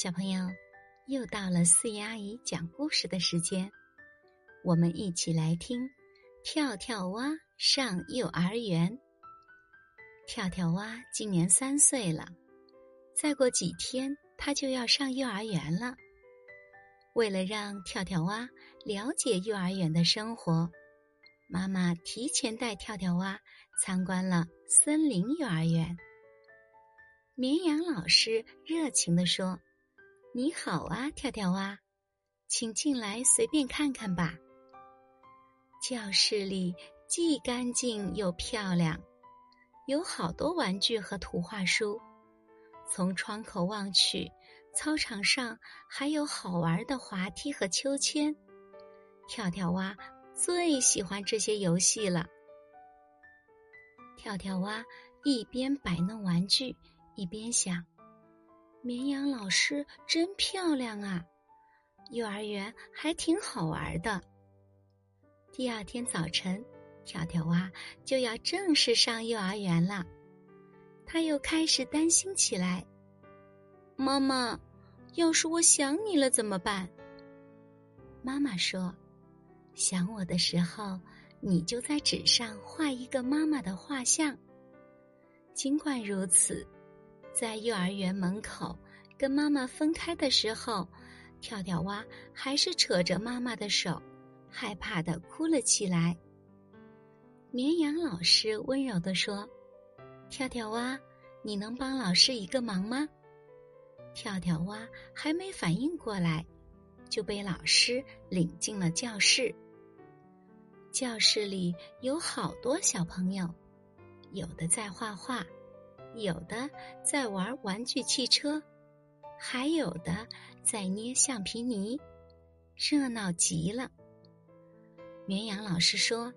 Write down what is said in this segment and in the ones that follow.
小朋友，又到了四姨阿姨讲故事的时间，我们一起来听《跳跳蛙上幼儿园》。跳跳蛙今年三岁了，再过几天他就要上幼儿园了。为了让跳跳蛙了解幼儿园的生活，妈妈提前带跳跳蛙参观了森林幼儿园。绵羊老师热情地说。你好啊，跳跳蛙，请进来随便看看吧。教室里既干净又漂亮，有好多玩具和图画书。从窗口望去，操场上还有好玩的滑梯和秋千。跳跳蛙最喜欢这些游戏了。跳跳蛙一边摆弄玩具，一边想。绵羊老师真漂亮啊！幼儿园还挺好玩的。第二天早晨，跳跳蛙就要正式上幼儿园了，他又开始担心起来。妈妈，要是我想你了怎么办？妈妈说：“想我的时候，你就在纸上画一个妈妈的画像。”尽管如此。在幼儿园门口跟妈妈分开的时候，跳跳蛙还是扯着妈妈的手，害怕的哭了起来。绵羊老师温柔的说：“跳跳蛙，你能帮老师一个忙吗？”跳跳蛙还没反应过来，就被老师领进了教室。教室里有好多小朋友，有的在画画。有的在玩玩具汽车，还有的在捏橡皮泥，热闹极了。绵羊老师说：“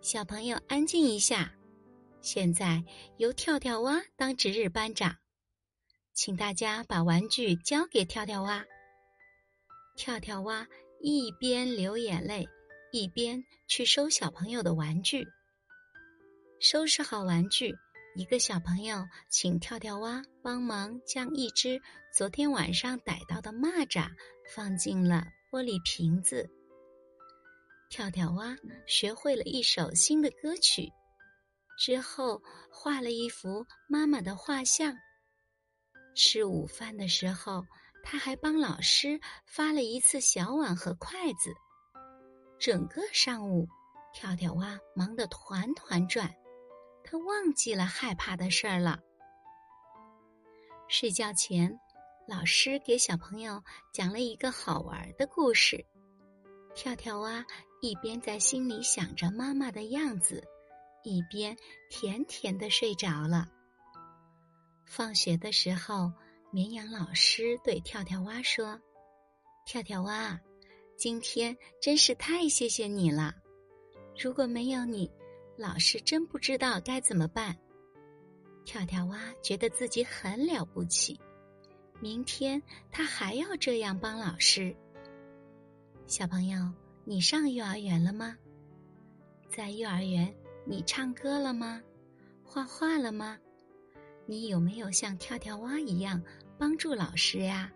小朋友安静一下，现在由跳跳蛙当值日班长，请大家把玩具交给跳跳蛙。”跳跳蛙一边流眼泪，一边去收小朋友的玩具。收拾好玩具。一个小朋友请跳跳蛙帮忙将一只昨天晚上逮到的蚂蚱放进了玻璃瓶子。跳跳蛙学会了一首新的歌曲，之后画了一幅妈妈的画像。吃午饭的时候，他还帮老师发了一次小碗和筷子。整个上午，跳跳蛙忙得团团转。他忘记了害怕的事儿了。睡觉前，老师给小朋友讲了一个好玩的故事。跳跳蛙一边在心里想着妈妈的样子，一边甜甜的睡着了。放学的时候，绵羊老师对跳跳蛙说：“跳跳蛙，今天真是太谢谢你了，如果没有你。”老师真不知道该怎么办。跳跳蛙觉得自己很了不起，明天他还要这样帮老师。小朋友，你上幼儿园了吗？在幼儿园，你唱歌了吗？画画了吗？你有没有像跳跳蛙一样帮助老师呀？